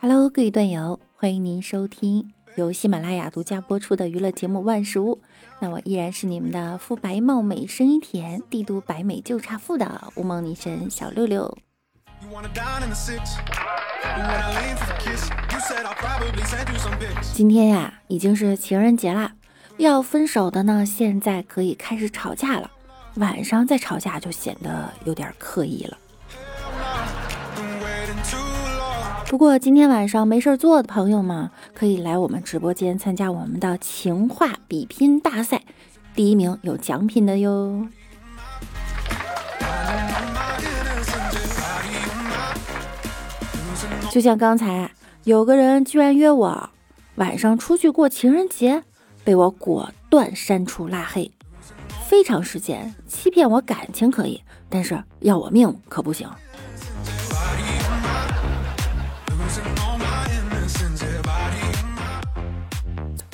Hello，各位段友，欢迎您收听由喜马拉雅独家播出的娱乐节目《万事屋》。那我依然是你们的肤白貌美、声音甜、帝都白美就差富的乌蒙女神小六六。今天呀，已经是情人节了，要分手的呢，现在可以开始吵架了。晚上再吵架就显得有点刻意了。不过今天晚上没事做的朋友们，可以来我们直播间参加我们的情话比拼大赛，第一名有奖品的哟。就像刚才有个人居然约我晚上出去过情人节，被我果断删除拉黑。非常时间欺骗我感情可以，但是要我命可不行。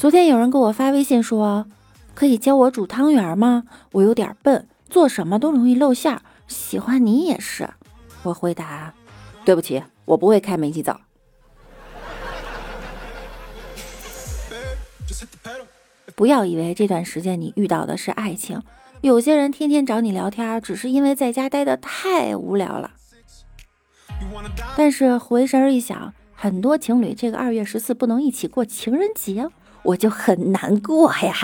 昨天有人给我发微信说，可以教我煮汤圆吗？我有点笨，做什么都容易露馅儿。喜欢你也是。我回答：对不起，我不会开煤气灶。不要以为这段时间你遇到的是爱情，有些人天天找你聊天，只是因为在家待的太无聊了。但是回神一想，很多情侣这个二月十四不能一起过情人节。我就很难过呀，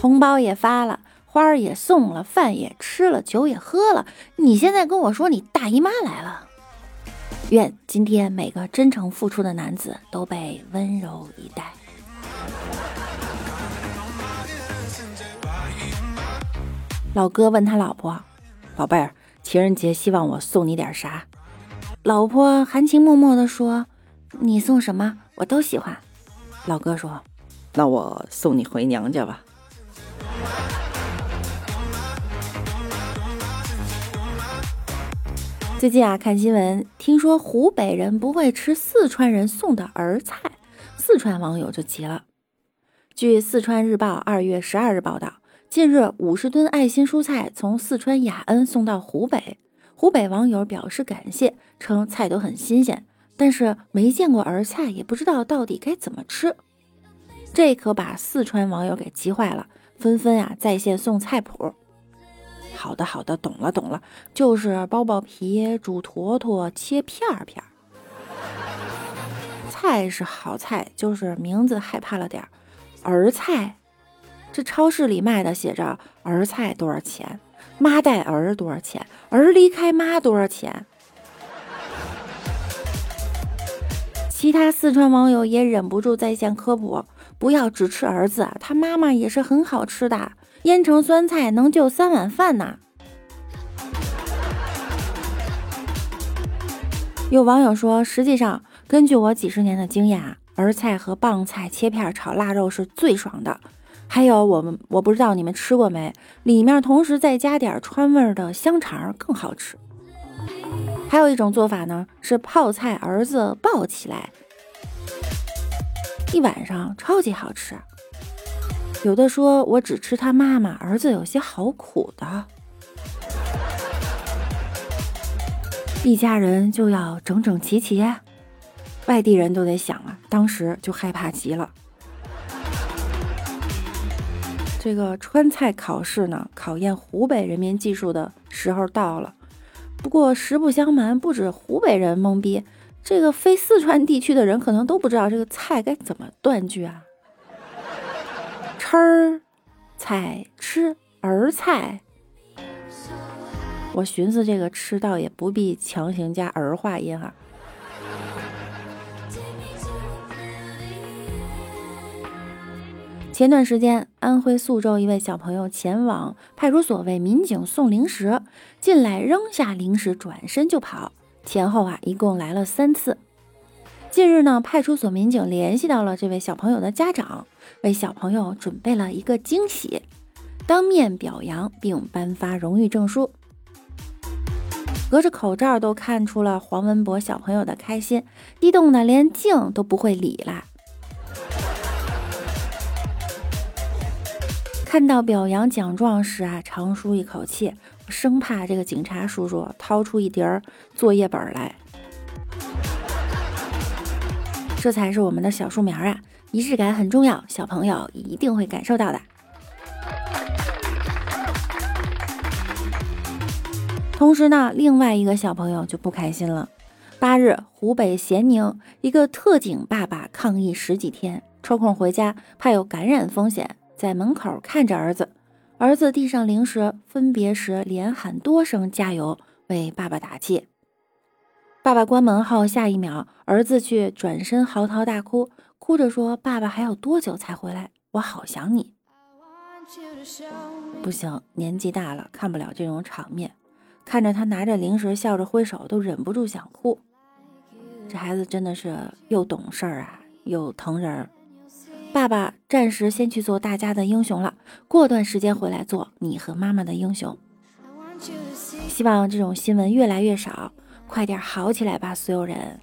红包也发了，花儿也送了，饭也吃了，酒也喝了。你现在跟我说你大姨妈来了？愿今天每个真诚付出的男子都被温柔以待。老哥问他老婆：“宝贝儿，情人节希望我送你点啥？”老婆含情脉脉地说：“你送什么我都喜欢。”老哥说：“那我送你回娘家吧。”最近啊，看新闻，听说湖北人不会吃四川人送的儿菜，四川网友就急了。据四川日报二月十二日报道，近日五十吨爱心蔬菜从四川雅安送到湖北。湖北网友表示感谢，称菜都很新鲜，但是没见过儿菜，也不知道到底该怎么吃。这可把四川网友给急坏了，纷纷呀在线送菜谱。好的好的，懂了懂了，就是剥剥皮、煮坨坨、切片儿片儿。菜是好菜，就是名字害怕了点儿。儿菜，这超市里卖的写着儿菜多少钱？妈带儿多少钱？儿离开妈多少钱？其他四川网友也忍不住在线科普：不要只吃儿子，他妈妈也是很好吃的，腌成酸菜能救三碗饭呢。有网友说，实际上根据我几十年的经验啊，儿菜和棒菜切片炒腊肉是最爽的。还有我们，我不知道你们吃过没，里面同时再加点川味的香肠更好吃。还有一种做法呢，是泡菜儿子抱起来，一晚上超级好吃。有的说我只吃他妈妈，儿子有些好苦的，一家人就要整整齐齐，外地人都得想啊，当时就害怕极了。这个川菜考试呢，考验湖北人民技术的时候到了。不过实不相瞒，不止湖北人懵逼，这个非四川地区的人可能都不知道这个菜该怎么断句啊。吃儿菜吃儿菜，我寻思这个吃倒也不必强行加儿化音哈。前段时间，安徽宿州一位小朋友前往派出所为民警送零食，进来扔下零食，转身就跑，前后啊一共来了三次。近日呢，派出所民警联系到了这位小朋友的家长，为小朋友准备了一个惊喜，当面表扬并颁发荣誉证书。隔着口罩都看出了黄文博小朋友的开心，激动的连镜都不会理啦。看到表扬奖状时啊，长舒一口气，生怕这个警察叔叔掏出一叠作业本来。这才是我们的小树苗啊！仪式感很重要，小朋友一定会感受到的。同时呢，另外一个小朋友就不开心了。八日，湖北咸宁一个特警爸爸抗议十几天，抽空回家，怕有感染风险，在门口看着儿子。儿子递上零食，分别时连喊多声加油，为爸爸打气。爸爸关门后，下一秒，儿子却转身嚎啕大哭，哭着说：“爸爸还要多久才回来？我好想你。”不行，年纪大了，看不了这种场面，看着他拿着零食笑着挥手，都忍不住想哭。这孩子真的是又懂事儿啊，又疼人儿。爸爸暂时先去做大家的英雄了，过段时间回来做你和妈妈的英雄。希望这种新闻越来越少，快点好起来吧，所有人。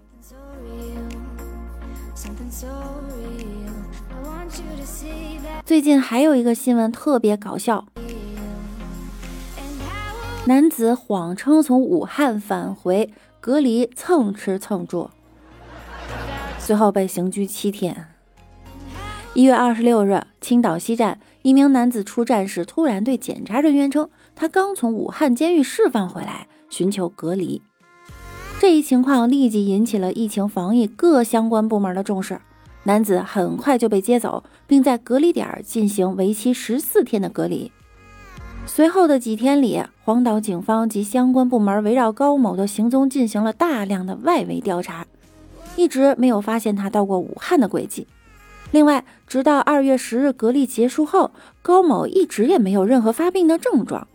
最近还有一个新闻特别搞笑，男子谎称从武汉返回。隔离蹭吃蹭住，最后被刑拘七天。一月二十六日，青岛西站一名男子出站时，突然对检查人员称，他刚从武汉监狱释放回来，寻求隔离。这一情况立即引起了疫情防疫各相关部门的重视。男子很快就被接走，并在隔离点进行为期十四天的隔离。随后的几天里，黄岛警方及相关部门围绕高某的行踪进行了大量的外围调查，一直没有发现他到过武汉的轨迹。另外，直到二月十日隔离结束后，高某一直也没有任何发病的症状，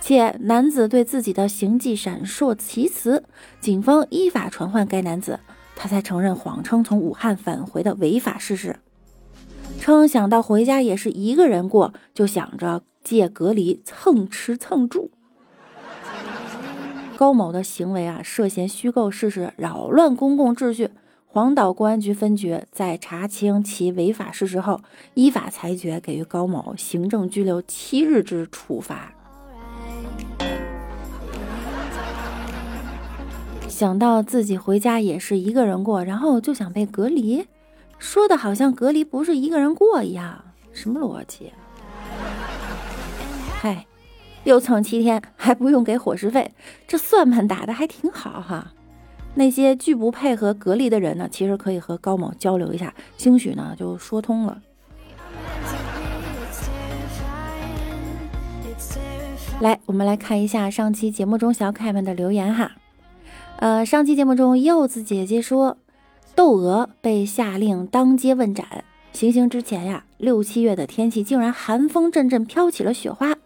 且男子对自己的行迹闪烁其词。警方依法传唤该男子，他才承认谎称从武汉返回的违法事实，称想到回家也是一个人过，就想着。借隔离蹭吃蹭住，高某的行为啊，涉嫌虚构事实，扰乱公共秩序。黄岛公安局分局在查清其违法事实后，依法裁决给予高某行政拘留七日之处罚。想到自己回家也是一个人过，然后就想被隔离，说的好像隔离不是一个人过一样，什么逻辑？嗨，又蹭七天还不用给伙食费，这算盘打的还挺好哈。那些拒不配合隔离的人呢，其实可以和高某交流一下，兴许呢就说通了。来，我们来看一下上期节目中小可爱们的留言哈。呃，上期节目中柚子姐姐说，窦娥被下令当街问斩，行刑之前呀，六七月的天气竟然寒风阵阵，飘起了雪花。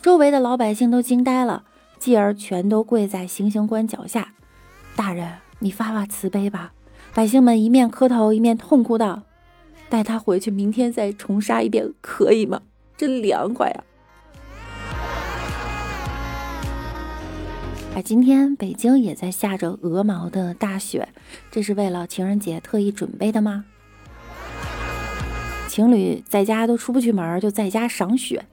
周围的老百姓都惊呆了，继而全都跪在行刑官脚下。大人，你发发慈悲吧！百姓们一面磕头，一面痛哭道：“带他回去，明天再重杀一遍，可以吗？真凉快呀！”哎，今天北京也在下着鹅毛的大雪，这是为了情人节特意准备的吗？情侣在家都出不去门，就在家赏雪。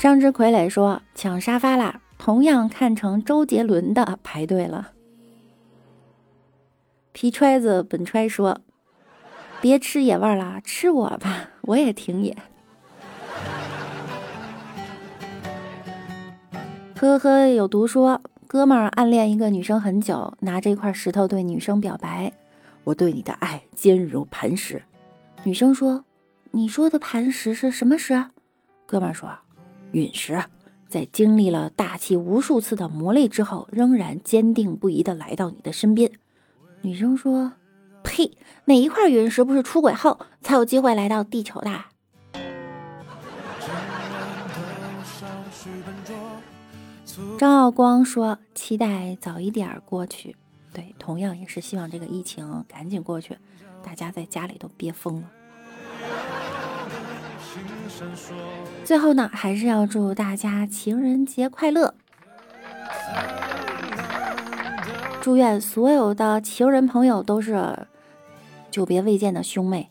张之傀儡说：“抢沙发啦！同样看成周杰伦的排队了。”皮揣子本揣说：“别吃野味了，吃我吧，我也挺野。”呵呵，有毒说：“哥们儿暗恋一个女生很久，拿着一块石头对女生表白：‘我对你的爱坚如磐石。’女生说：‘你说的磐石是什么石？’哥们儿说。”陨石在经历了大气无数次的磨砺之后，仍然坚定不移地来到你的身边。女生说：“呸！哪一块陨石不是出轨后才有机会来到地球的？”张耀光说：“期待早一点过去。”对，同样也是希望这个疫情赶紧过去，大家在家里都憋疯了。最后呢，还是要祝大家情人节快乐！祝愿所有的情人朋友都是久别未见的兄妹。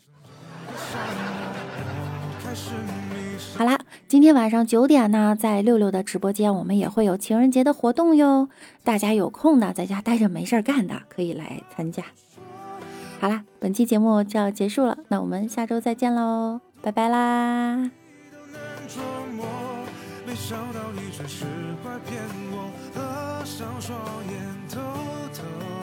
好啦，今天晚上九点呢，在六六的直播间，我们也会有情人节的活动哟。大家有空的，在家待着没事干的，可以来参加。好啦，本期节目就要结束了，那我们下周再见喽。拜拜啦。装模没想到你只是怪骗我合上双眼偷偷